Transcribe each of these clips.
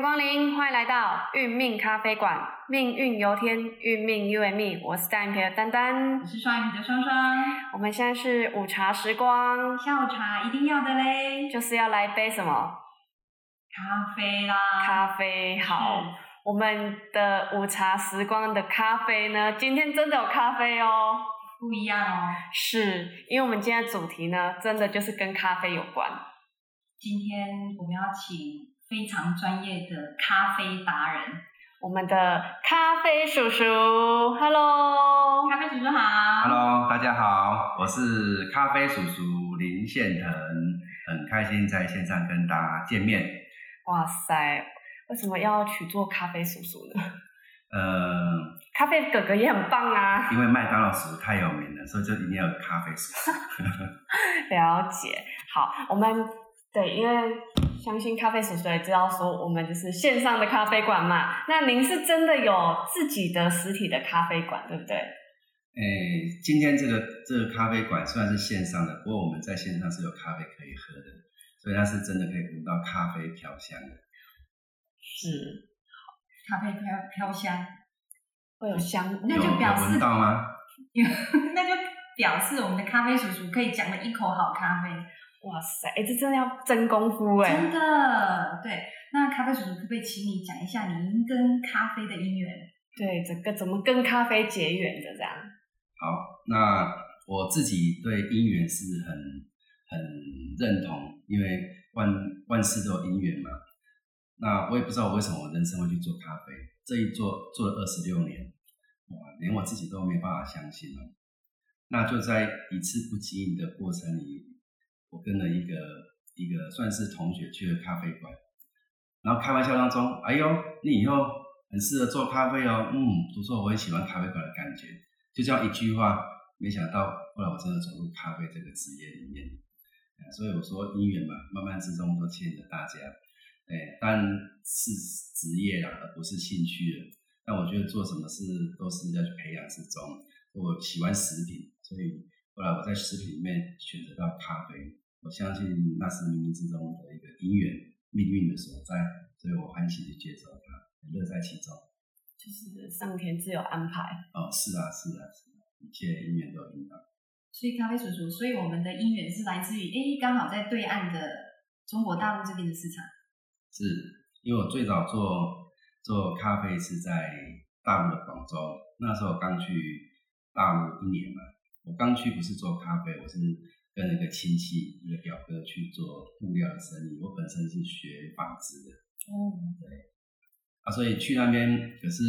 欢迎光临，欢迎来到运命咖啡馆，命运由天，运命 and me。我是单眼皮的丹丹，我是双眼皮的双双。我们现在是午茶时光，下午茶一定要的嘞，就是要来杯什么？咖啡啦。咖啡好。我们的午茶时光的咖啡呢？今天真的有咖啡哦，不一样哦。是因为我们今天的主题呢，真的就是跟咖啡有关。今天我们要请非常专业的咖啡达人，我们的咖啡叔叔，Hello，咖啡叔叔好，Hello，大家好，我是咖啡叔叔林宪腾，很开心在线上跟大家见面。哇塞！为什么要取做咖啡叔叔呢？呃，咖啡哥哥也很棒啊。因为麦当劳叔叔太有名了，所以就一定要有咖啡叔叔。了解。好，我们对，因为相信咖啡叔叔也知道说，我们就是线上的咖啡馆嘛。那您是真的有自己的实体的咖啡馆，对不对？哎，今天这个这个咖啡馆虽然是线上的，不过我们在线上是有咖啡可以喝的，所以它是真的可以闻到咖啡飘香的。是，咖啡飘飘香，会有香，那就表示闻到吗？那就表示我们的咖啡叔叔可以讲了一口好咖啡。哇塞，哎，这真的要真功夫哎！真的，对。那咖啡叔叔可不可以请你讲一下您跟咖啡的因缘？对，整个怎么跟咖啡结缘的这样？好，那我自己对因缘是很很认同，因为万万事都有因缘嘛。那我也不知道我为什么我人生会去做咖啡，这一做做了二十六年，哇，连我自己都没办法相信了。那就在一次不经意的过程里，我跟了一个一个算是同学去了咖啡馆，然后开玩笑当中，哎呦，你以后很适合做咖啡哦，嗯，不错，我很喜欢咖啡馆的感觉，就这样一句话，没想到后来我真的走入咖啡这个职业里面，所以我说姻缘嘛，慢慢之中都牵着大家。哎，但是职业啦，而不是兴趣了。但我觉得做什么事都是要去培养之中。我喜欢食品，所以后来我在食品里面选择到咖啡。我相信那是冥冥之中的一个因缘、命运的所在，所以我欢喜去接受它，乐在其中。就是上天自有安排。哦，是啊，是啊，是啊，一切因缘都有引导。所以咖啡叔叔，所以我们的因缘是来自于，哎，刚好在对岸的中国大陆这边的市场。是因为我最早做做咖啡是在大陆的广州，那时候刚去大陆一年嘛。我刚去不是做咖啡，我是跟一个亲戚一个表哥去做布料的生意。我本身是学纺织的，哦，对，啊，所以去那边可是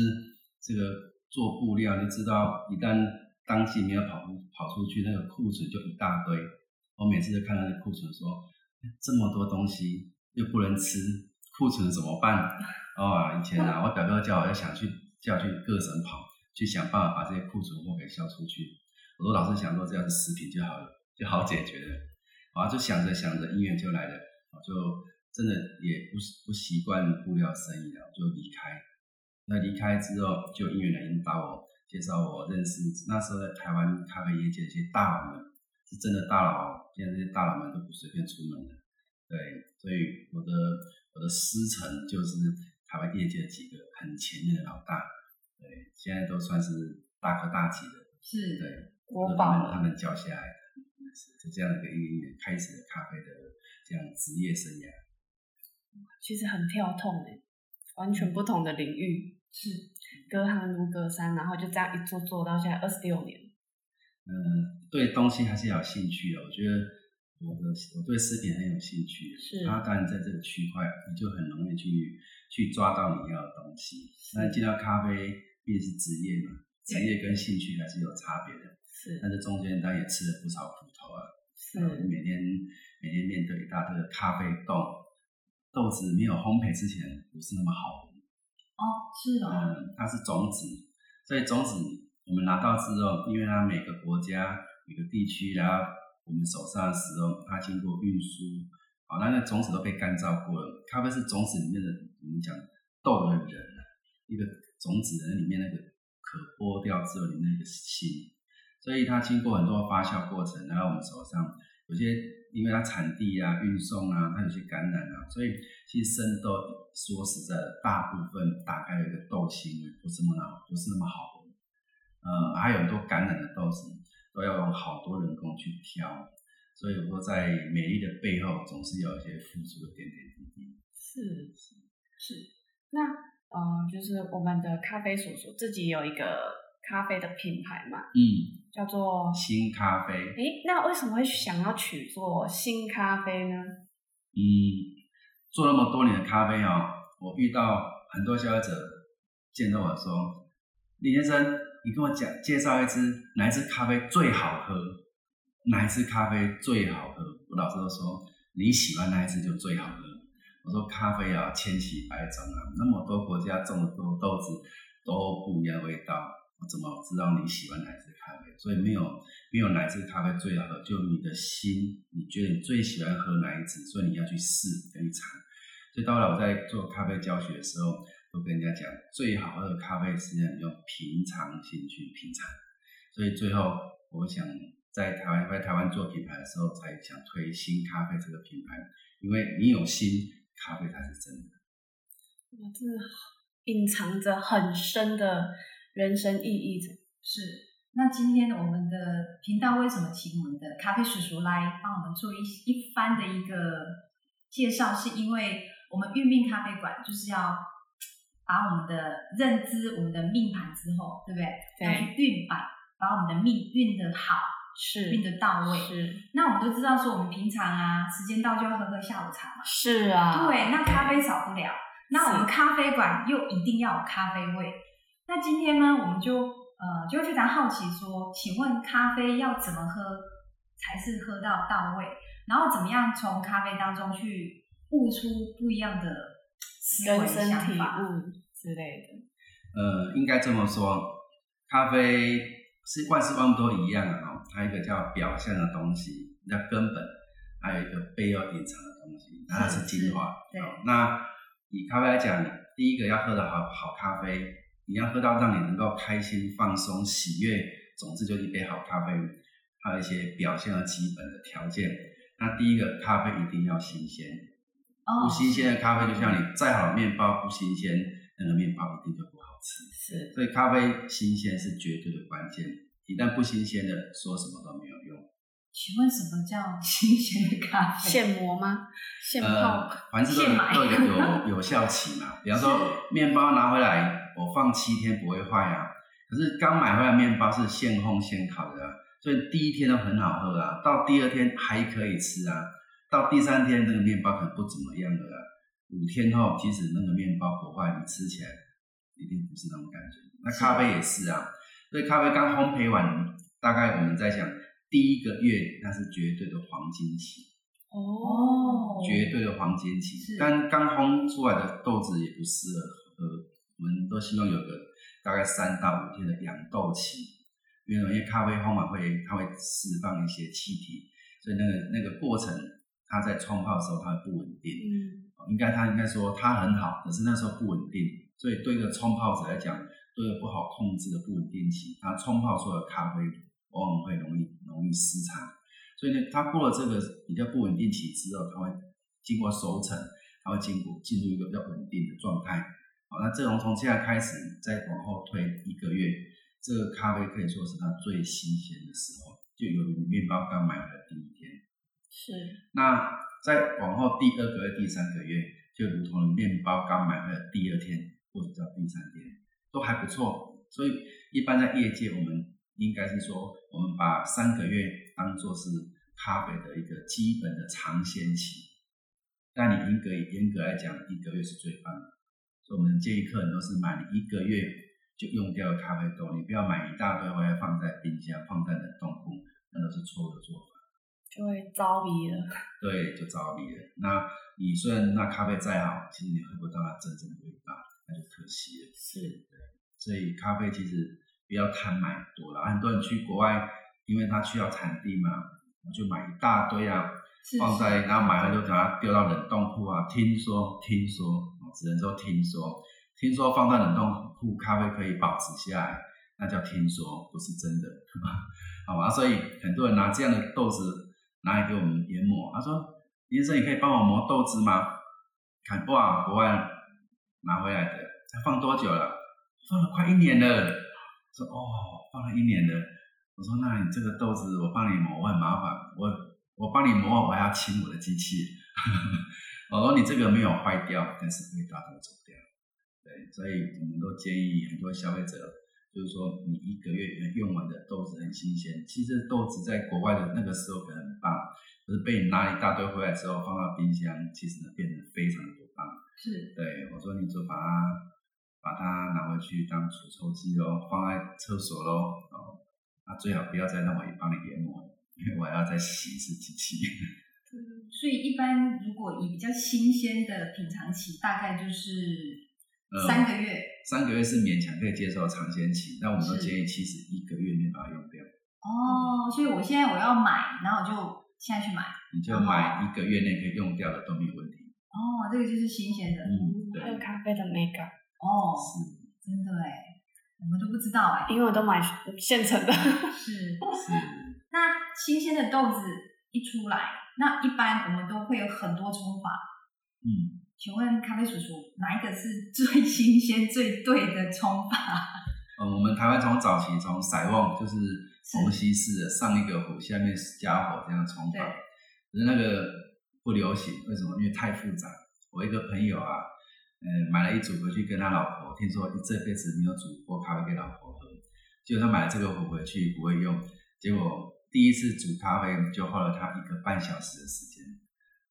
这个做布料，你知道，一旦当季没有跑跑出去，那个库存就一大堆。我每次都看到那库存，说这么多东西又不能吃。库存怎么办？哦，以前啊，我表哥叫我要想去叫我去各省跑，去想办法把这些库存货给销出去。我说老是想说这样的食品就好了，就好解决了。啊，就想着想着，姻缘就来了。我，就真的也不不习惯布料生意了，就离开。那离开之后，就姻缘来引导我，介绍我认识那时候在台湾咖啡业界的一些大佬们，是真的大佬。现在这些大佬们都不随便出门的。对，所以我的。我的师承就是台湾业界几个很前面的老大，对，现在都算是大哥大级的，是，对，我他们他们教下来的，是就这样一个因缘开始了咖啡的这样职业生涯。其实很跳痛诶，完全不同的领域，是隔行如隔山，然后就这样一做做到现在二十六年。嗯，对东西还是要有兴趣的，我觉得。我的我对食品很有兴趣，是。它当然在这个区块，你就很容易去去抓到你要的东西。那进到咖啡，毕竟是职业嘛，职业跟兴趣还是有差别的。是。但是中间当然也吃了不少苦头啊。是。每天每天面对一大堆的咖啡豆，豆子没有烘焙之前不是那么好闻。哦，是哦。嗯，它是种子，所以种子我们拿到之后，因为它每个国家每个地区，然后。我们手上的时候，它经过运输，好，那那种子都被干燥过了。咖啡是种子里面的，我们讲豆的人，一个种子人里面那个可剥掉之后里面那个心，所以它经过很多发酵过程，然后我们手上有些因为它产地啊、运送啊，它有些感染啊，所以其实生豆说实在，大部分大概有一个豆腥味，不是那么不是那么好。呃，还有很多感染的豆子都要用好多人工去挑，所以我说在美丽的背后，总是有一些付出的点点滴滴。是是，那呃，就是我们的咖啡叔叔自己有一个咖啡的品牌嘛，嗯，叫做新咖啡。诶，那为什么会想要取做新咖啡呢？嗯，做那么多年的咖啡哦，我遇到很多消费者见到我说：“李先生，你跟我讲介绍一支哪一支咖啡最好喝，哪一支咖啡最好喝？”我老师都说你喜欢哪一支就最好喝。我说咖啡啊，千奇百种啊，那么多国家种的多豆子都不一样味道，我怎么知道你喜欢哪一支咖啡？所以没有没有哪一支咖啡最好喝，就你的心，你觉得你最喜欢喝哪一支，所以你要去试，要去尝。所以到了我在做咖啡教学的时候，都跟人家讲，最好喝的咖啡实际上用平常心去品尝。所以最后，我想在台湾在台湾做品牌的时候，才想推新咖啡这个品牌，因为你有心，咖啡才是真的。哇，真的隐藏着很深的人生意义。是。那今天我们的频道为什么请我们的咖啡叔叔来帮我们做一一番的一个介绍？是因为我们运命咖啡馆就是要把我们的认知、我们的命盘之后，对不对？对要去运摆，把我们的命运的好，是运的到位。是那我们都知道说，我们平常啊，时间到就要喝喝下午茶嘛。是啊，对，那咖啡少不了。那我们咖啡馆又一定要有咖啡味。那今天呢，我们就呃就非常好奇说，请问咖啡要怎么喝才是喝到到位？然后怎么样从咖啡当中去悟出不一样的思维想法？悟之类的。呃，应该这么说，咖啡是万事万物都一样的哈，它一个叫表象的东西，叫根本，还有一个背后隐藏的东西，那它是精华。对哦那以咖啡来讲，第一个要喝的好好咖啡，你要喝到让你能够开心、放松、喜悦，总之就是一杯好咖啡，还有一些表现的基本的条件。那第一个，咖啡一定要新鲜，哦不新鲜的咖啡就像你再好的面包不新鲜，那个面包一定就不好吃。是所以咖啡新鲜是绝对的关键，一旦不新鲜的，说什么都没有用。请问什么叫新鲜的咖啡？现磨吗？现呃泡？，凡事都有有有效期嘛。比方说，面包拿回来，我放七天不会坏啊。可是刚买回来面包是现烘现烤的啊，所以第一天都很好喝啊，到第二天还可以吃啊，到第三天那个面包可能不怎么样了啊。五天后，即使那个面包不坏，你吃起来一定不是那种感觉。那咖啡也是啊，所以咖啡刚烘焙完，大概我们在想第一个月那是绝对的黄金期。哦，绝对的黄金期。但刚烘出来的豆子也不适合喝，我们都希望有个大概三到五天的养豆期，因为因为咖啡烘完会它会释放一些气体，所以那个那个过程它在冲泡的时候它会不稳定。嗯，应该它应该说它很好，可是那时候不稳定，所以对一个冲泡者来讲，对一个不好控制的不稳定期，它冲泡出来的咖啡往往会容易容易失常。所以呢，它过了这个比较不稳定期之后，它会经过熟成，它会经过进入一个比较稳定的状态。好，那这种从现在开始再往后推一个月，这个咖啡可以说是它最新鲜的时候，就有你面包刚买回来的第一天。是那再往后第二个月、第三个月，就如同面包刚买回来的第二天或者叫第三天，都还不错。所以一般在业界，我们应该是说，我们把三个月当做是咖啡的一个基本的尝鲜期。但你严格严格来讲，一个月是最棒的。所以我们建议客人都是买你一个月就用掉的咖啡豆，你不要买一大堆回来放在冰箱、放在冷冻库，那都是错误的做法。就会着迷了。对，就着迷了。那你虽然那咖啡再好，其实你喝不到它真正的味道，那就可惜了。是所以咖啡其实不要贪买多了。很多人去国外，因为他需要产地嘛，就买一大堆啊，是放在是然后买了就把它丢到冷冻库啊。听说，听说，哦只能说听说，听说放在冷冻库咖啡可以保持下来，那叫听说，不是真的，好吗？所以很多人拿这样的豆子拿来给我们研磨。他说：“医生，你可以帮我磨豆子吗？”看哇，国外拿回来的，才放多久了？放了快一年了。说哦，放了一年了。我说那你这个豆子我帮你磨，我很麻烦，我我帮你磨，我还要清我的机器。我说你这个没有坏掉，但是会大头走掉。对，所以我们都建议很多消费者，就是说你一个月用完的豆子很新鲜，其实豆子在国外的那个时候可能很棒，可是被你拿一大堆回来之后放到冰箱，其实呢变得非常的不棒。是，对我说你就把它把它拿回去当除臭剂喽，放在厕所喽，哦，那最好不要再让我帮你研磨，因为我要再洗一次机器。所以一般如果以比较新鲜的品尝期，大概就是三个月。三个月是勉强可以接受的尝鲜期，但我们都建议其实一个月内把它用掉。哦，所以我现在我要买，然后我就现在去买。你就买一个月内可以用掉的都没有问题。哦，这个就是新鲜的。嗯，喝咖啡的美感。哦，是真的哎，我们都不知道哎，因为我都买现成的。是是。那新鲜的豆子一出来。那一般我们都会有很多冲法，嗯，请问咖啡叔叔，哪一个是最新鲜、最对的冲法？嗯，我们台湾从早期从塞旺就是虹吸式的上一个壶，下面加火这样冲法，可是那个不流行，为什么？因为太复杂。我一个朋友啊，嗯，买了一组回去跟他老婆，听说这辈子没有煮过咖啡给老婆喝，结果他买了这个壶回去不会用，结果。第一次煮咖啡就花了他一个半小时的时间，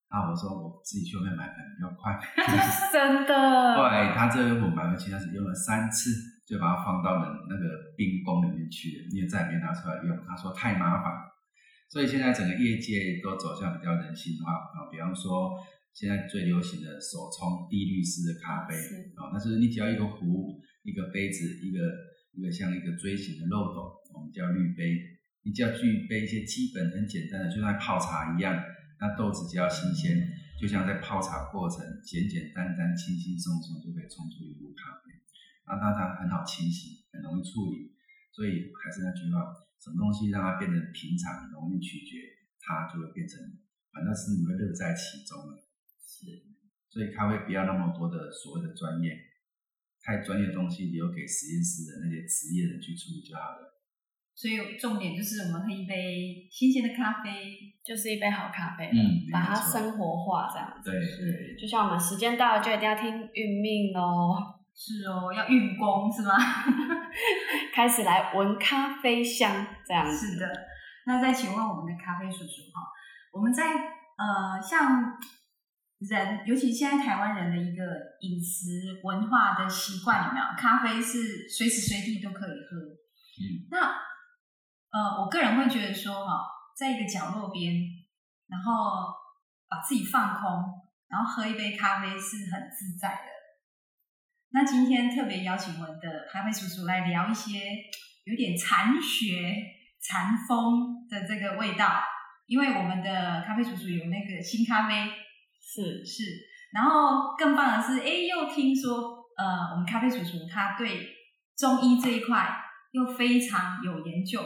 啊，我说我自己去外面买可能比较快，真的。后来他这个壶买回去，他是用了三次，就把它放到了那个冰宫里面去了，因为再也没拿出来用。他说太麻烦，所以现在整个业界都走向比较人性化啊，比方说现在最流行的手冲低滤式的咖啡啊，那就是你只要一个壶、一个杯子、一个一个像一个锥形的漏斗，我们叫滤杯。你只要具备一些基本很简单的，就像泡茶一样，那豆子只要新鲜，就像在泡茶过程，简简单单、轻轻松松就可以冲出一壶咖啡。那它它很好清洗，很容易处理，所以还是那句话，什么东西让它变得平常、容易取决，它就会变成，反正是你会乐在其中了。是，所以咖啡不要那么多的所谓的专业，太专业的东西留给实验室的那些职业人去处理就好了。所以重点就是我们喝一杯新鲜的咖啡，就是一杯好咖啡，嗯，把它生活化这样子。对，是，就像我们时间到了就一定要听运命哦。是哦，要运功是吗？开始来闻咖啡香这样子。是的，那再请问我们的咖啡叔叔哈，我们在呃像人，尤其现在台湾人的一个饮食文化的习惯有没有？咖啡是随时随地都可以喝，嗯，那。呃，我个人会觉得说，哈，在一个角落边，然后把自己放空，然后喝一杯咖啡是很自在的。那今天特别邀请我们的咖啡叔叔来聊一些有点禅学、禅风的这个味道，因为我们的咖啡叔叔有那个新咖啡，是是，然后更棒的是，哎，又听说，呃，我们咖啡叔叔他对中医这一块又非常有研究。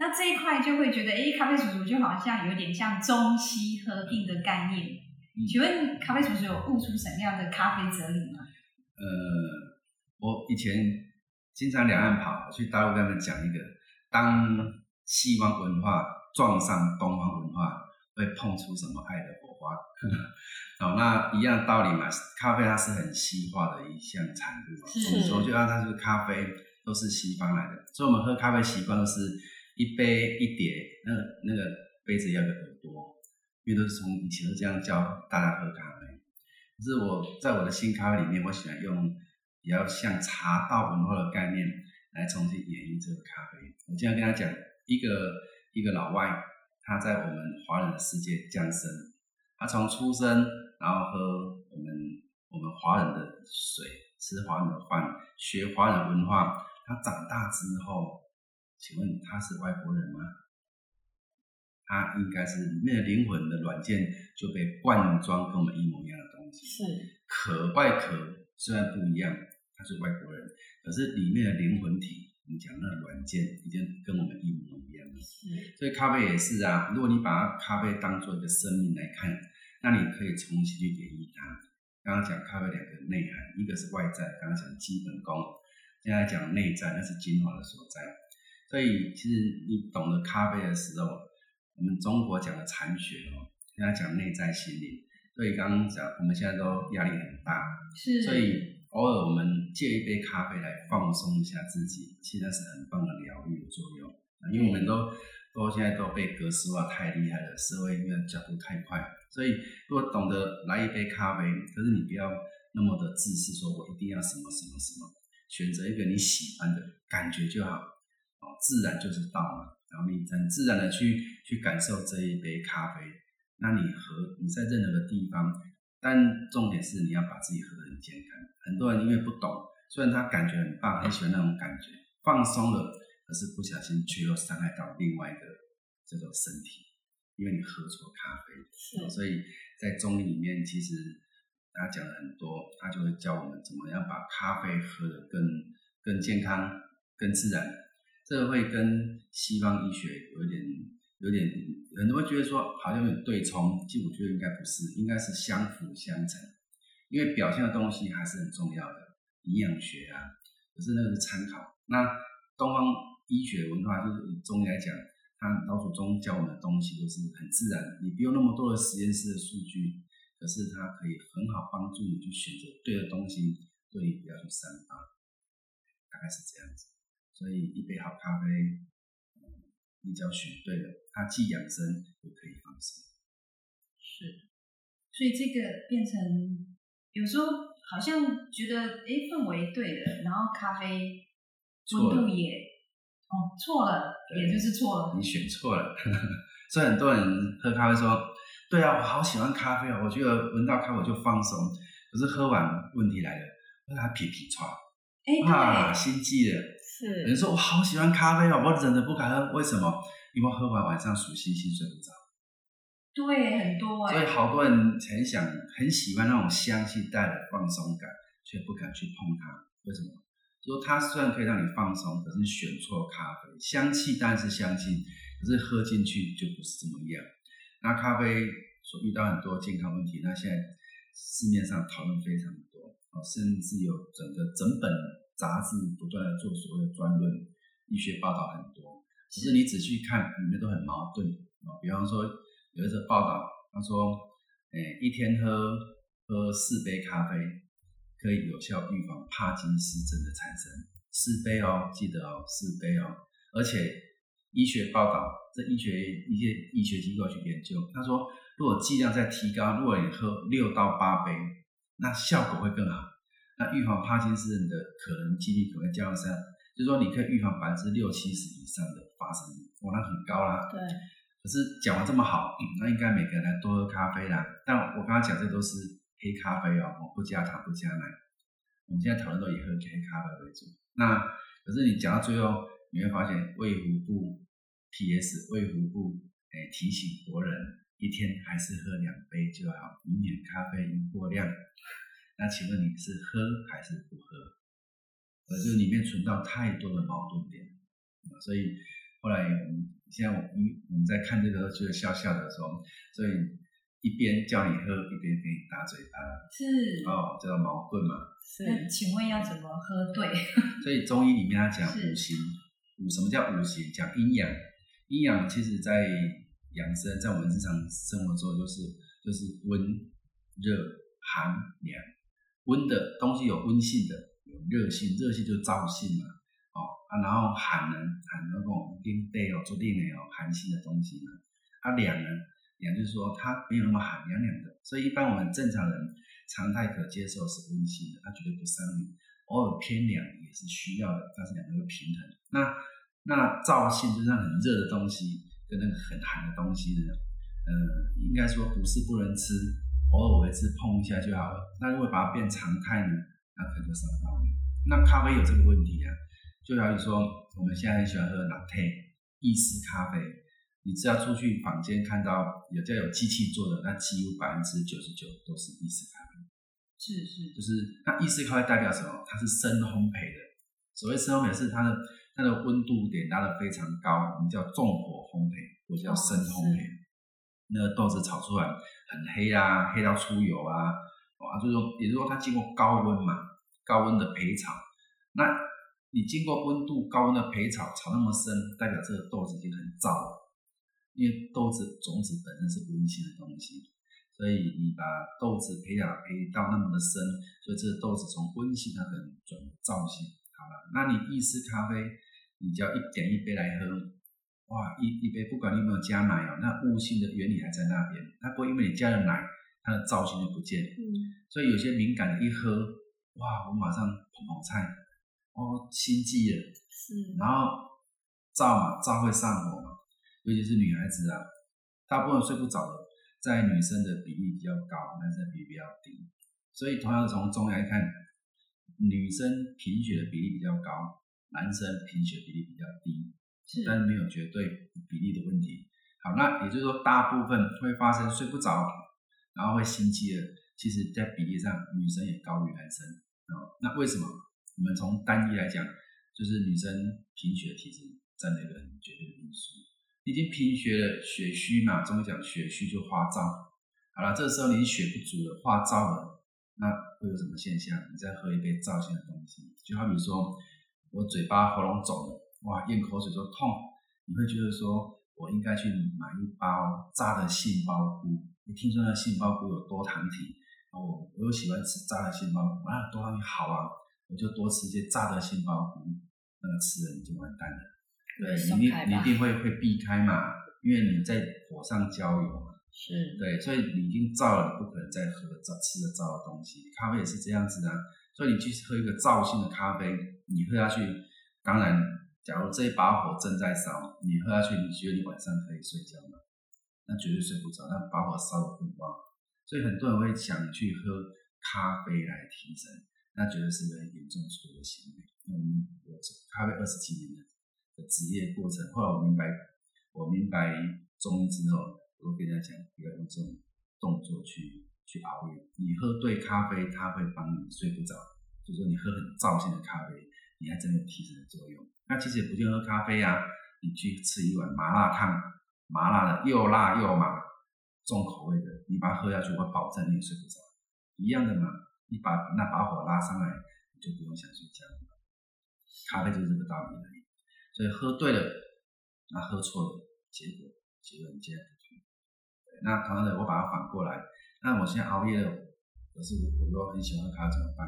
那这一块就会觉得，哎，咖啡叔叔就好像有点像中西合并的概念。请问咖啡叔叔有悟出什么样的咖啡哲理吗？呃，我以前经常两岸跑，去大陆跟他们讲一个，当西方文化撞上东方文化，会碰出什么爱的火花？好，那一样道理嘛。咖啡它是很西化的一项产物，是，我就让它是咖啡都是西方来的，所以我们喝咖啡习惯都是。一杯一碟，那那个杯子要有耳朵，因为都是从以前都这样教大家喝咖啡。可是我在我的新咖啡里面，我喜欢用比较像茶道文化的概念来重新演绎这个咖啡。我经常跟他讲，一个一个老外，他在我们华人的世界降生，他从出生然后喝我们我们华人的水，吃华人的饭，学华人文化，他长大之后。请问他是外国人吗？他应该是里面的灵魂的软件就被灌装跟我们一模一样的东西。是壳外壳虽然不一样，他是外国人，可是里面的灵魂体们讲那软件已经跟我们一模一样了。是所以咖啡也是啊，如果你把咖啡当做一个生命来看，那你可以重新去演绎它。刚刚讲咖啡两个内涵，一个是外在，刚刚讲基本功，现在讲内在，那是精华的所在。所以其实你懂得咖啡的时候，我们中国讲的禅学哦，跟他讲内在心理。所以刚刚讲，我们现在都压力很大，是，所以偶尔我们借一杯咖啡来放松一下自己，其实那是很棒的疗愈的作用。因为我们都都现在都被格式化太厉害了，社会因为脚步太快，所以如果懂得来一杯咖啡，可是你不要那么的自私，说我一定要什么什么什么，选择一个你喜欢的感觉就好，哦，自然就是道嘛。然后你很自然的去去感受这一杯咖啡，那你喝你在任何的地方，但重点是你要把自己喝得很健康。很多人因为不懂，虽然他感觉很棒，很喜欢那种感觉，放松了。可是不小心却又伤害到另外一个这种身体，因为你喝错咖啡。是，所以在中医里面，其实他讲了很多，他就会教我们怎么样把咖啡喝得更更健康、更自然。这个会跟西方医学有点有点，很多人觉得说好像有对冲，其实我觉得应该不是，应该是相辅相成。因为表现的东西还是很重要的，营养学啊，可是那个是参考。那东方。医学文化就是中医来讲，它老祖宗教我们的东西都是很自然，你不用那么多的实验室的数据，可是它可以很好帮助你去选择对的东西，对你不要去散发，大概是这样子。所以一杯好咖啡，你只要选对了，它既养生又可以放松。是，所以这个变成有时候好像觉得哎氛围对了，然后咖啡温度也。哦，错了，也就是错了。你选错了，所以很多人喝咖啡说：“对啊，我好喜欢咖啡哦，我觉得闻到咖啡我就放松。”可是喝完，问题来了，他皮皮喘，啊，心悸了。是，人说：“我好喜欢咖啡哦，我忍着不敢喝，为什么？因为喝完晚上数星星睡不着。”对，很多哎。所以好多人很想、很喜欢那种香气带来的放松感，却不敢去碰它，为什么？说它虽然可以让你放松，可是选错咖啡，香气当然是香气，可是喝进去就不是这么样。那咖啡所遇到很多健康问题，那现在市面上讨论非常多，哦，甚至有整个整本杂志不断的做所谓的专论，医学报道很多。其实你仔细看，里面都很矛盾啊。比方说有一则报道，他说，诶，一天喝喝四杯咖啡。可以有效预防帕金斯症的产生，四杯哦，记得哦，四杯哦。而且医学报道，这医学一些医学机构去研究，他说，如果剂量再提高，如果你喝六到八杯，那效果会更好。那预防帕金斯症的可能几率可能降三，就是说你可以预防百分之六七十以上的发生率，哇，那很高啦。对。可是讲完这么好，那应该每个人来多喝咖啡啦。但我刚刚讲这都是。黑咖啡哦，我不加糖不加奶。我们现在讨论都以喝黑咖啡为主。那可是你讲到最后，你会发现胃腹部 P.S. 胃腹部哎提醒国人一天还是喝两杯就好，以免咖啡因过量。那请问你是喝还是不喝？呃，就里面存到太多的矛盾点。所以后来我们现在我们我们在看这个就是笑笑的说，所以。一边叫你喝，一边给你打嘴巴，是哦，叫矛盾嘛。是，请问要怎么喝对？所以中医里面它讲五行，五什么叫五行？讲阴阳，阴阳其实在养生，在我们日常生活中就是就是温、热、寒、凉。温的东西有温性的，有热性，热性就燥性嘛。哦啊，然后寒呢，寒那种冰带哦，做定的有寒性的东西呢。啊，凉呢？凉就是说它没有那么寒，凉凉的，所以一般我们正常人常态可接受是温性的，它绝对不伤你。偶尔偏凉也是需要的，但是两个又平衡。那那燥性就是很热的东西跟那个很寒的东西呢，呃，应该说不是不能吃，偶尔为之碰一下就好了。那如果把它变常态呢，那可能就伤到你。那咖啡有这个问题啊，就好比说我们现在很喜欢喝拿铁、意式咖啡。你只要出去坊间看到有叫有机器做的，那几乎百分之九十九都是意式咖啡。是是，就是那意式咖啡代表什么？它是深烘焙的。所谓深烘焙是它的，它它的温度点拉得非常高，我们叫重火烘焙或者叫深烘焙。那个豆子炒出来很黑啊，黑到出油啊，啊，就是说，也就是说它经过高温嘛，高温的焙炒。那你经过温度高温的焙炒，炒那么深，代表这个豆子已经很燥了，因为豆子种子本身是温性的东西。所以你把豆子培养培到那么的深，所以这个豆子从温性它可能转燥性。好了，那你意式咖啡，你只要一点一杯来喝，哇，一一杯不管你有没有加奶哦，那悟性的原理还在那边，它不会因为你加了奶，它的造型就不见。嗯。所以有些敏感的一喝，哇，我马上捧捧菜，哦，心悸了。是。然后燥嘛，燥会上火嘛，尤其是女孩子啊，大部分睡不着的。在女生的比例比较高，男生比例比较低，所以同样从中来看，女生贫血的比例比较高，男生贫血比例比较低，但是没有绝对比例的问题。好，那也就是说，大部分会发生睡不着，然后会心悸的，其实在比例上女生也高于男生啊。那为什么？我们从单一来讲，就是女生贫血体质占了一个很绝对的因素。已经贫血了，血虚嘛，中医讲血虚就化燥。好了，这时候你血不足了，化燥了，那会有什么现象？你再喝一杯燥性的东西，就好比说我嘴巴喉咙肿了，哇，咽口水就痛，你会觉得说我应该去买一包炸的杏鲍菇。你听说那杏鲍菇有多糖体？我，我又喜欢吃炸的杏鲍菇，啊，多糖体好啊，我就多吃一些炸的杏鲍菇，那个吃了你就完蛋了。对，你你一定会会避开嘛，因为你在火上浇油嘛。是。对，所以你已经燥了，你不可能再喝燥吃的燥的东西。咖啡也是这样子啊，所以你去喝一个燥性的咖啡，你喝下去，当然，假如这一把火正在烧，你喝下去，你觉得你晚上可以睡觉吗？那绝对睡不着，那把火烧得更旺。所以很多人会想去喝咖啡来提神，那绝对是个严重错误的行为。嗯，我咖啡二十几年的的。职业过程，后来我明白，我明白中医之后，我跟他讲，不要用这种动作去去熬夜。你喝对咖啡，它会帮你睡不着。就说你喝很燥性的咖啡，你还真有提神的作用。那其实也不就喝咖啡啊，你去吃一碗麻辣烫，麻辣的又辣又麻，重口味的，你把它喝下去，我保证你也睡不着。一样的嘛，你把那把火拉上来，你就不用想睡觉。咖啡就是这个道理而已。所以喝对了，那喝错了，结果结果你接不同。那同样的，我把它反过来，那我现在熬夜了，可是我又很喜欢喝咖啡，怎么办？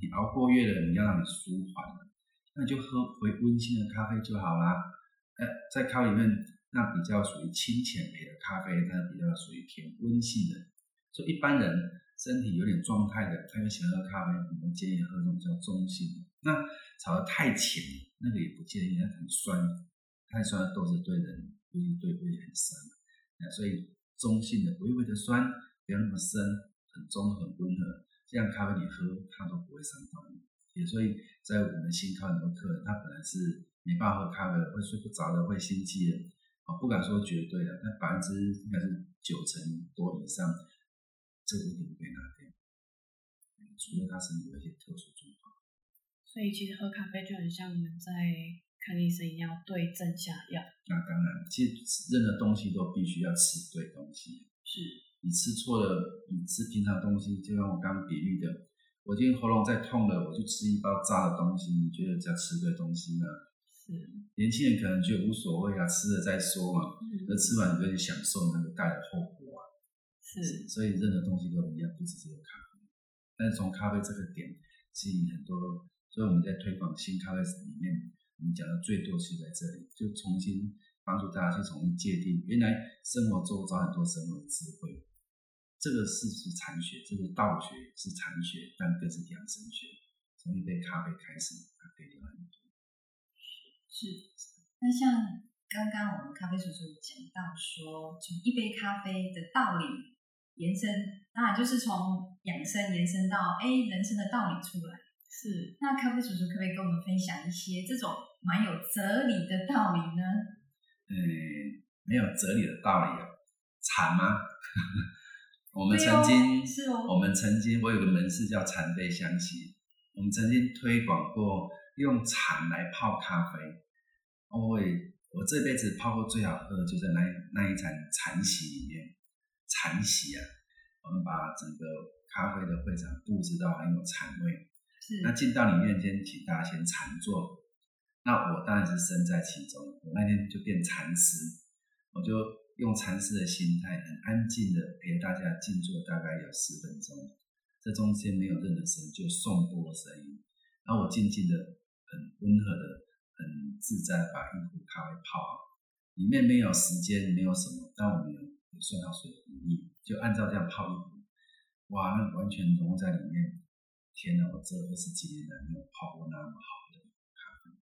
你熬过夜了，你要让你舒缓了，那就喝回温馨的咖啡就好啦。呃，在咖啡里面，那比较属于清浅类的咖啡，它比较属于偏温性的。所以一般人身体有点状态的，他们喜欢喝咖啡，我们建议喝这种叫中性的。那炒的太浅。那个也不建议，它很酸，太酸的豆子对人尤其对胃很伤。那所以中性的微微的酸，不要那么深，很中很温和，这样咖啡你喝它都不会伤到你。也所以在我们新咖很多客人，他本来是没办法喝咖啡的，会睡不着的，会心悸的，啊，不敢说绝对的，但百分之应该是九成多以上，这个一定被拿掉，除了他身体有一些特殊状况。所以其实喝咖啡就很像我们在看医生一样，对症下药。那当然，其实任何东西都必须要吃对东西。是，你吃错了，你吃平常东西，就像我刚刚比喻的，我今天喉咙在痛了，我就吃一包炸的东西，你觉得在吃对东西呢？是。年轻人可能觉得无所谓啊，吃了再说嘛。那吃完你就去享受那个带来的后果啊。是。所以任何东西都一样，不只是咖啡。但是从咖啡这个点吸引很多。所以我们在推广新咖啡里面，我们讲的最多是在这里，就重新帮助大家去重新界定，原来生活周遭很多生活的智慧，这个是是禅学，这个道学是禅学，但更是养生学。从一杯咖啡开始，它可以聊很多。是，那像刚刚我们咖啡叔叔讲到说，从一杯咖啡的道理延伸，当然就是从养生延伸到哎人生的道理出来。是，那咖啡叔叔可不可以跟我们分享一些这种蛮有哲理的道理呢？嗯，没有哲理的道理啊，禅吗？我们曾经是哦，我们曾经我有个门市叫禅杯香气，我们曾经推广过用禅来泡咖啡，我会我这辈子泡过最好喝的就在那那一场禅席里面，禅席啊，我们把整个咖啡的会场布置到很有禅味。是。那进到里面先请大家先禅坐，那我当然是身在其中，我那天就变禅师，我就用禅师的心态，很安静的陪大家静坐，大概有十分钟，这中间没有任何声音，就颂钵的声音，然后我静静的、很温和的、很自在地把一壶咖啡泡好，里面没有时间，没有什么，但我们有有算好水的比例，就按照这样泡一壶，哇，那完全融入在里面。天哪，我这二十几年来没有泡过那么好的咖啡，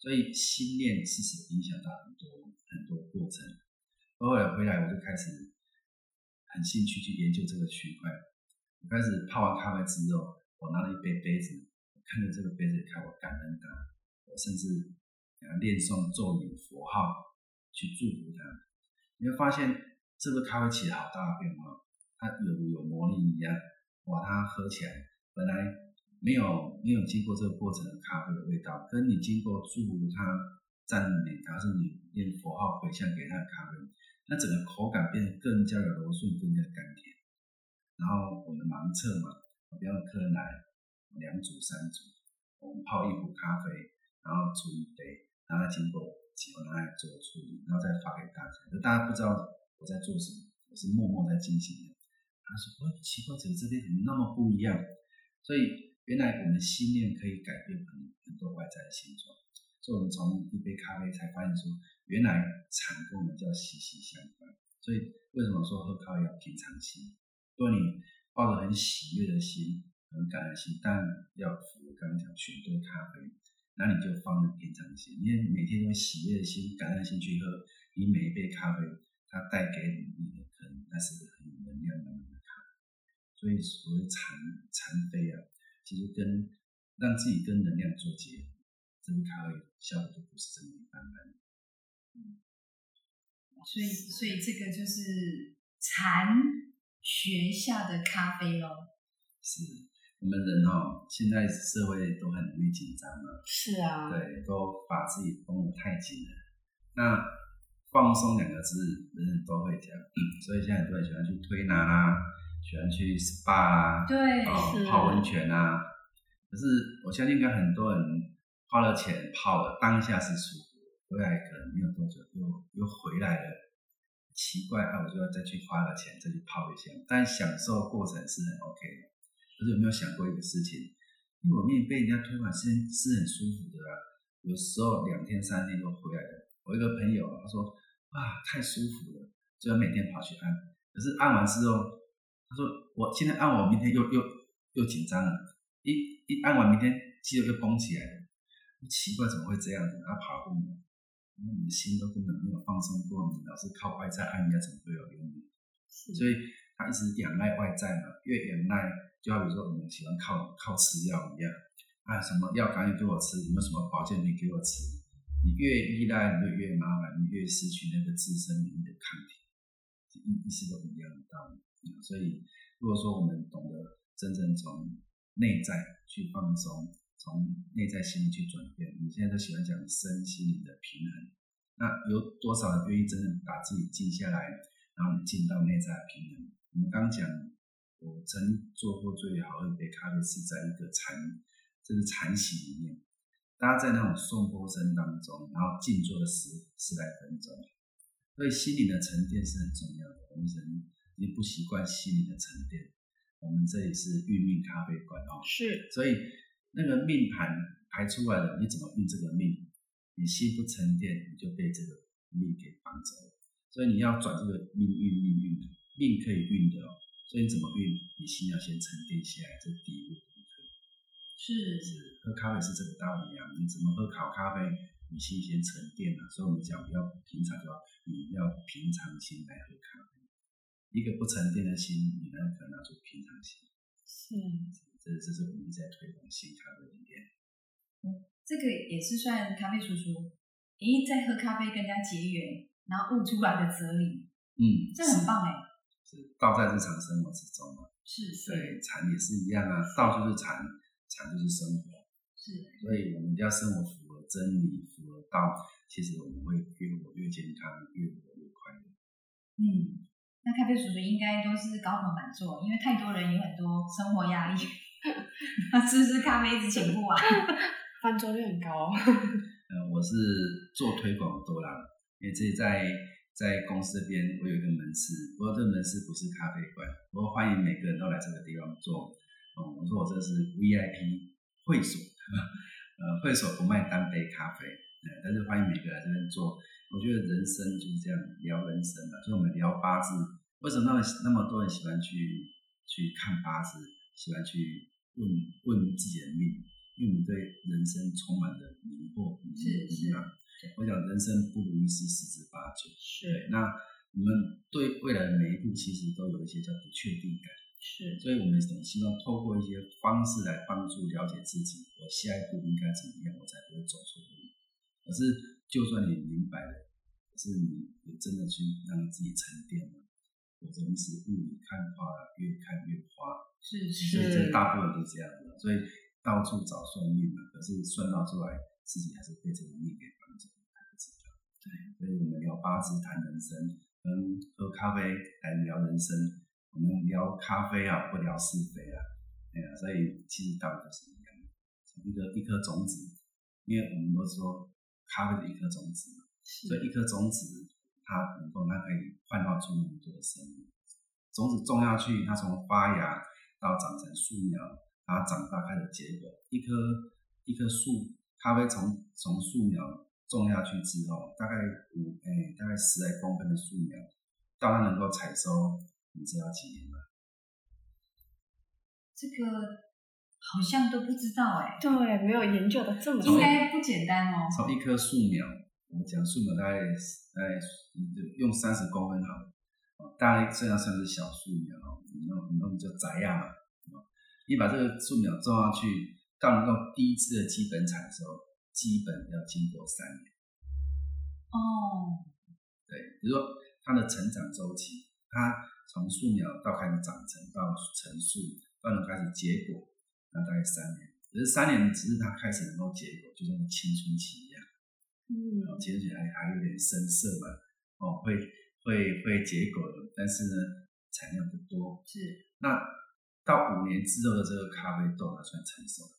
所以心念其实影响到很多很多过程。后来回来我就开始很兴趣去研究这个区块。我开始泡完咖啡之后，我拿了一杯杯子，看着这个杯子，看我感恩它，我甚至给它念诵咒语佛号去祝福它。你会发现这个咖啡起了好大的变化，它有如有魔力一样，哇，它喝起来。本来没有没有经过这个过程的咖啡的味道，跟你经过祝福它、赞美它，是你念佛号回向给它的咖啡，那整个口感变得更加的柔顺，更加的甘甜。然后我们盲测嘛，不要客人来两组、三组，我们泡一壶咖啡，然后煮一杯，让它经过几分钟来做处理，然后再发给大家。就大家不知道我在做什么，我是默默在进行的。他说：“哦，奇怪，怎么这边怎么那么不一样？”所以原来我们心念可以改变很很多外在的形状，所以我们从一杯咖啡才发现说，原来禅跟我们叫息息相关。所以为什么说喝咖啡要平常心？如果你抱着很喜悦的心、很感恩心，但要符合刚刚讲选对咖啡，那你就放平常心，因为每天用喜悦的心、感恩心去喝，你每一杯咖啡，它带给你的可能那是很有能量的。所以所谓禅禅杯啊，其实跟让自己跟能量做结合，这杯咖啡效果就不是这么一般般。嗯，所以所以这个就是禅学下的咖啡喽。是我们人哦，现在社会都很容易紧张了。是啊。对，都把自己绷得太紧了。那放松两个字，人人都会讲，所以现在很多人喜欢去推拿啦。喜欢去 SPA 啊，对，泡温泉啊。可是我相信，应该很多人花了钱泡了，当下是舒服，回来可能没有多久又又回来了。奇怪啊，我就要再去花了钱再去泡一下，但享受过程是很 OK 的。可是有没有想过一个事情？因为我面被人家推完是是很舒服的啊，有时候两天三天就回来了。我一个朋友他说啊，太舒服了，就要每天跑去按。可是按完之后。他说：“我现在按完，明天又又又紧张了。一一按完，明天肌肉又绷起来了。奇怪，怎么会这样子？他跑步，因为你心都根本没有放松过，你老是靠外在按压，怎么会有用呢？所以他一直仰赖外在嘛，越仰赖，就好比说我们喜欢靠靠吃药一样啊，什么药赶紧给我吃，有没有什么保健品给我吃？你越依赖，你就越麻烦，你越失去那个自身免疫的抗体，意意思都一样的道理。”所以，如果说我们懂得真正从内在去放松，从内在心理去转变，我们现在都喜欢讲身心灵的平衡，那有多少人愿意真正把自己静下来，然后你进到内在的平衡？我们刚讲，我曾做过最好的一杯咖啡是在一个禅，这个禅席里面，大家在那种颂钵声当中，然后静坐了十十来分钟，所以心灵的沉淀是很重要的。我们人。你不习惯心灵的沉淀，我们这里是玉命咖啡馆哦，是，所以那个命盘排出来了，你怎么运这个命？你心不沉淀，你就被这个命给绑走了。所以你要转这个命运，命运命可以运的哦。所以你怎么运？你心要先沉淀下来，这是第一步。是是，喝咖啡是这个道理啊。你怎么喝好咖啡？你心先沉淀了。所以我们讲要平常就要，你要平常心来喝咖啡。一个不沉淀的心，你能可能拿出平常心。是，这这是我们在推广新咖啡理念。嗯，这个也是算咖啡叔叔，咦，在喝咖啡跟人家结缘，然后悟出来的哲理。嗯，这很棒哎。是道在日常生活之中嘛？是是。对，禅也是一样啊，道就是禅，禅就是生活。是。所以我们要生活符合真理、符合道，其实我们会越活越健康，越活越快乐。嗯，那咖啡叔叔应该都是高朋满座，因为太多人有很多生活压力，那是不是咖啡一直请不完？翻桌率很高。呃，我是做推广多啦，因为这在在公司这边我有一个门市，不过这个门市不是咖啡馆，不过欢迎每个人都来这个地方做。哦，我说我这是 VIP 会所，呃，会所不卖单杯咖啡，呃，但是欢迎每个人来这边做。我觉得人生就是这样聊人生嘛，所以我们聊八字，为什么那么那么多人喜欢去去看八字，喜欢去问问自己的命？因为我们对人生充满了迷惑、迷茫。我想人生不如意事十之八九。是。那我们对未来的每一步，其实都有一些叫不确定感。是。所以我们总希望透过一些方式来帮助了解自己，我下一步应该怎么样，我才不会走错路。可是，就算你明白了，可是你有真的去让自己沉淀吗？否则你是雾里看花，越看越花。是是。所以这大部分都这样子。所以。到处找算命嘛，可是算到出来，自己还是被这个命给绑住，还不知道。对，所以我们聊八字谈人生，跟喝咖啡来聊人生，我们聊咖啡啊，不聊是非啊，对啊，所以其实道理都是一样的。一个一颗种子，因为我们都说咖啡的一颗种子嘛，所以一颗种子它能够它可以焕发出那么多的生命。种子种下去，它从发芽到长成树苗。它长大开的结果，一棵一棵树，咖啡从从树苗种下去之后，大概五哎，大概十来公分的树苗，到它能够采收，你知道几年吗？这个好像都不知道哎。对，没有研究的这么应该不简单哦。从一棵树苗，我讲树苗大概大概用三十公分好，大概这样算是小树苗，你弄你弄就摘呀嘛。你把这个树苗种上去，到能够第一次的基本产的时候，基本要经过三年。哦，对，比如说它的成长周期，它从树苗到开始长成，到成树，到能开始结果，那大概三年。可是三年只是它开始能够结果，就像青春期。嗯，青春期还还有点深色嘛，哦，会会会结果的，但是呢，产量不多。是，那。到五年之后的这个咖啡豆它算成熟了，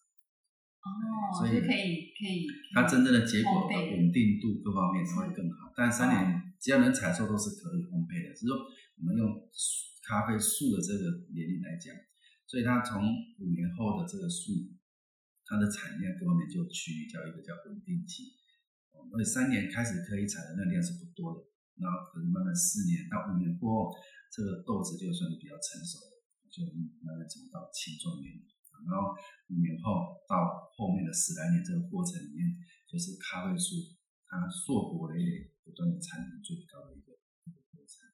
哦，所以可以可以，它真正的结果的稳定度各方面会更好。但三年只要能采收都是可以烘焙的，只是说我们用咖啡树的这个年龄来讲，所以它从五年后的这个树，它的产量各方面就趋于叫一个叫稳定期。哦，而且三年开始可以采的那量是不多的，然后可能慢慢四年到五年过后，这个豆子就算是比较成熟。就慢慢走到青壮年，然后五年后到后面的十来年这个过程里面，就是咖啡树它硕果累累，不断的产能最高的一个一个过程。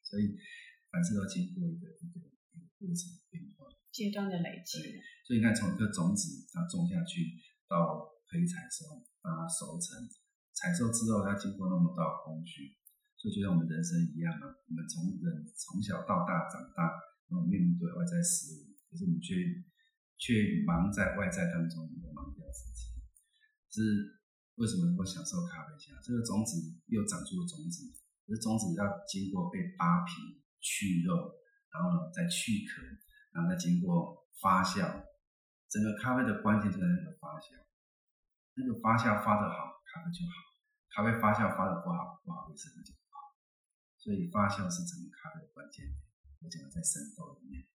所以凡事都经过一个一个一个过程变化阶段的累积。所以你看，从一颗种子它种下去到可以采收，到它熟成，采收之后它经过那么多工序，所以就像我们人生一样啊，我们从人从小到大长大。然后面对外在事物，可是我们却却忙在外在当中，你忙掉自己。是为什么能够享受咖啡香？这个种子又长出了种子，这种子要经过被扒皮、去肉，然后呢再去壳，然后再经过发酵。整个咖啡的关键就在那个发酵，那个发酵发的好，咖啡就好；咖啡发酵发的不好，不好意思，那就不好。所以发酵是整个咖啡的关键。我讲在生豆里面，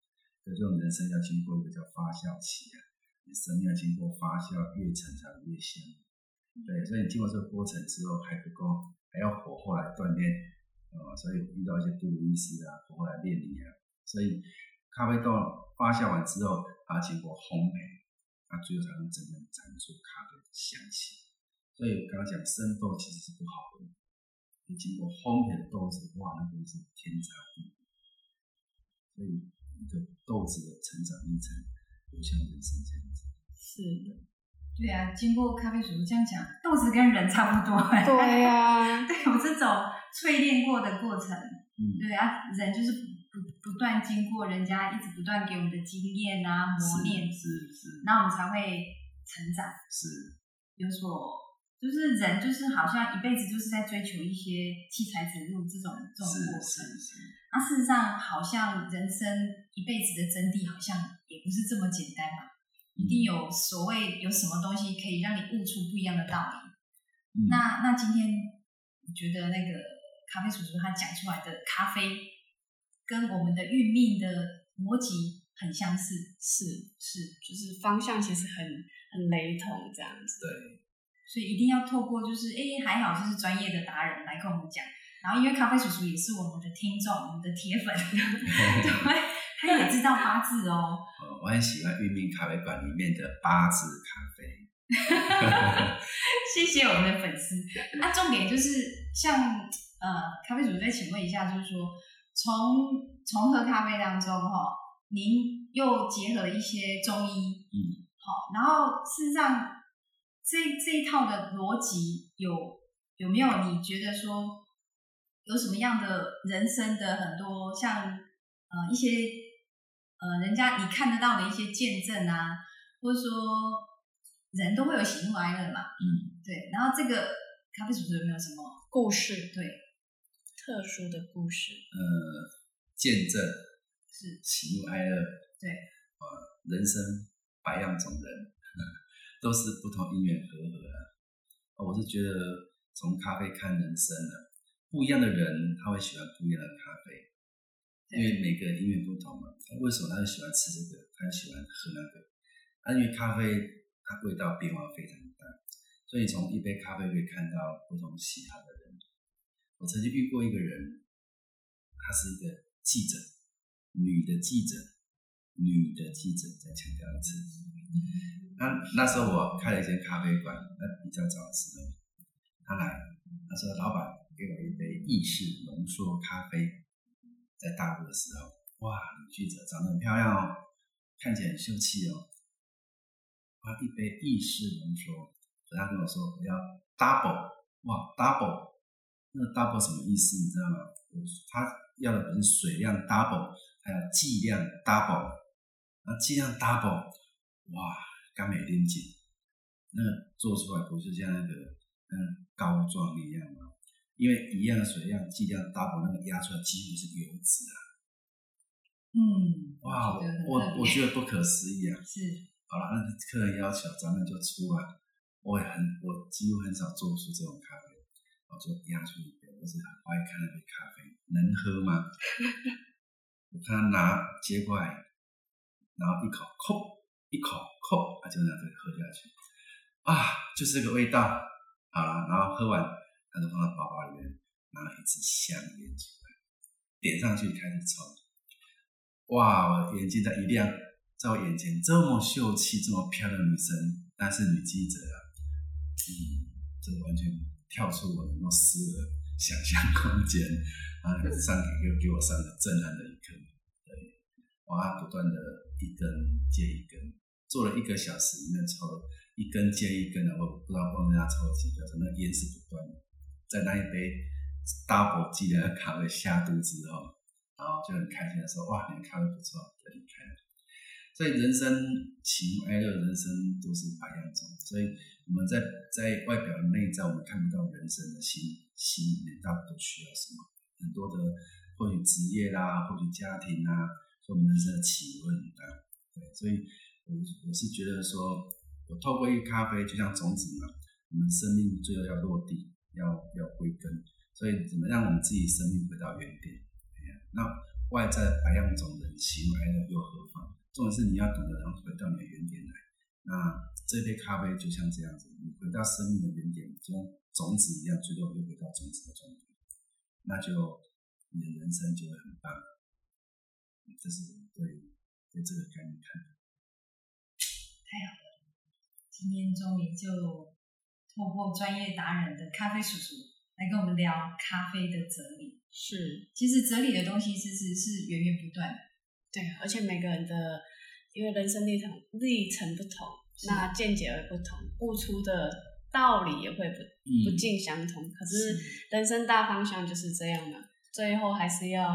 所以这种人生要经过一个叫发酵期啊，你生命要经过发酵，越陈才越香。对，所以你经过这个过程之后还不够，还要火候来锻炼啊。所以遇到一些不如意事啊，火候来练你啊。所以咖啡豆发酵完之后，它经过烘焙，它最后才能真正产出咖啡的香气。所以我刚刚讲生豆其实是不好的，你经过烘焙的豆子，哇，那真是天差地别。所以一个豆子的成长历程，就像人生这样子。是的，对啊，经过咖啡叔叔这样讲，豆子跟人差不多。对呀，对，有这种淬炼过的过程。嗯，对啊，人就是不不断经过人家一直不断给我们的经验啊磨练，是是，那我们才会成长，是有所就是人就是好像一辈子就是在追求一些器材指路这种这种过程。是是，那事实上，好像人生一辈子的真谛好像也不是这么简单嘛，一定有所谓有什么东西可以让你悟出不一样的道理。嗯那那今天我觉得那个咖啡叔叔他讲出来的咖啡，跟我们的运命的逻辑很相似，是是，就是方向其实很很雷同这样子。对，所以一定要透过就是诶还好就是专业的达人来跟我们讲，然后因为咖啡叔叔也是我们的听众，我们的铁粉，对，他也知道八字哦，呃我很喜欢玉命咖啡馆里面的八字咖啡。谢谢我们的粉丝。那重点就是像呃，咖啡主再请问一下，就是说从从喝咖啡当中哈、您又结合了一些中医，嗯，好，然后事实上这这一套的逻辑有有没有你觉得说有什么样的人生的很多像呃一些呃人家你看得到的一些见证啊，或者说人都会有喜怒哀乐嘛，嗯，对，然后这个咖啡主持有没有什么故事，对。特殊的故事，呃，见证是。喜怒哀乐，对，呃，人生百样种人，都是不同因缘和合的。呃我是觉得从咖啡看人生呢，不一样的人他会喜欢不一样的咖啡，因为每个人因缘不同嘛。为什么他就喜欢吃这个，他就喜欢喝那个？啊，因为咖啡它味道变化非常大，所以从一杯咖啡可以看到不同喜好的人。我曾经遇过一个人，她是一个记者，女的记者，女的记者，再强调一次。那那时候我开了一间咖啡馆，那比较早的时候，他来，他说：“老板，给我一杯意式浓缩咖啡。”在大陆的时候，哇，女记者长得很漂亮哦，看起来很秀气哦。哇，一杯意式浓缩，他跟我说我要 double，哇，double，那个 double 什么意思你知道吗？我他要的不是水量 double，还有剂量 double，那剂量 double，哇，刚美拎紧，那做出来不是像那个嗯膏状一样吗？因为一样的水量，剂量 double，那个压出来几乎是油脂啊！嗯，哇，我我觉得不可思议啊！是好了，那客人要求，咱们就出来。我也很，我几乎很少做出这种咖啡，我就压出一杯。我是很爱看那杯咖啡，能喝吗？我看他拿接过来，然后一口扣，一口扣，他就拿这个喝下去，啊，就是这个味道。好了，然后喝完，他就放到包包里面，拿了一支香烟出来，点上去开始抽。哇，我眼睛在一亮，在我眼前这么秀气、这么漂亮的女生，但是女记者啊，嗯，这完全跳出我能够思的想象空间，啊，上给给我上了震撼的一课。对，哇，不断的一根接一根，做了一个小时，里面抽了一根接一根的，我不知道帮人家抽了几个，那烟是不断的，在那一杯 double 剂的咖啡下肚之后。然后就很开心的说：“哇，你的咖啡不错，就离开了。”所以人生喜怒哀乐，人生都是百样种。所以我们在在外表的内在，我们看不到人生的心心里面到底都需要什么。很多的或许职业啦，或许家庭啊，所以我们人生的起伏很大。对，所以我我是觉得说，我透过一个咖啡，就像种子嘛，我们生命最后要落地，要要归根。所以怎么让我们自己生命回到原点？那外在百样种人，喜怒哀乐又何妨？重点是你要懂得然后回到你的原点来。那这杯咖啡就像这样子，你回到生命的原点，就像种子一样，最后又回到种子的终点，那就你的人生就会很棒。这是对对这个概念看法的。今天终于就透过专业达人的咖啡叔叔来跟我们聊咖啡的哲理。是其实哲理的东西其实是源源不断的，对，而且每个人的因为人生历程历程不同，那见解而不同，悟出的道理也会不不尽相同。可是人生大方向就是这样嘛，最后还是要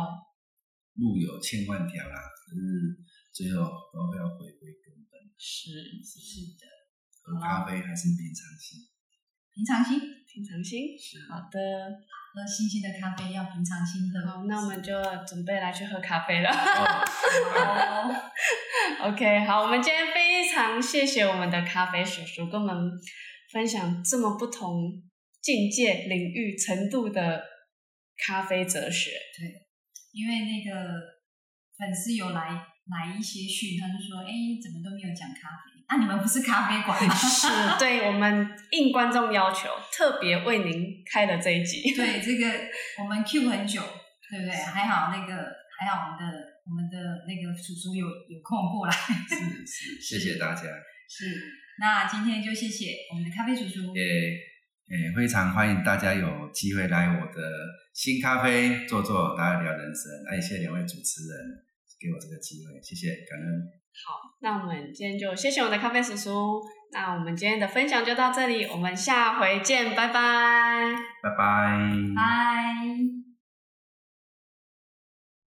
路有千万条啦，可是最后都要回归。是是的，喝咖啡还是平常心。平常心，平常心。是好的，喝新鲜的咖啡要平常心喝。好，那我们就准备来去喝咖啡了。哦，OK，好，我们今天非常谢谢我们的咖啡叔叔跟我们分享这么不同境界、领域、程度的咖啡哲学。对因为那个粉丝有来来一些讯，他就说：“哎，怎么都没有讲咖啡？啊，你们不是咖啡馆吗？” 是对我们应观众要求，特别为您开了这一集。对，这个我们 Q 很久，对不对？还好那个，还好我们的我们的那个叔叔有有空过来。是是，谢谢大家，是，那今天就谢谢我们的咖啡叔叔。也也非常欢迎大家有机会来我的新咖啡坐坐，大家聊人生。那也谢谢两位主持人给我这个机会，谢谢，感恩。好，那我们今天就谢谢我们的咖啡叔叔。那我们今天的分享就到这里，我们下回见，拜拜。拜拜。拜。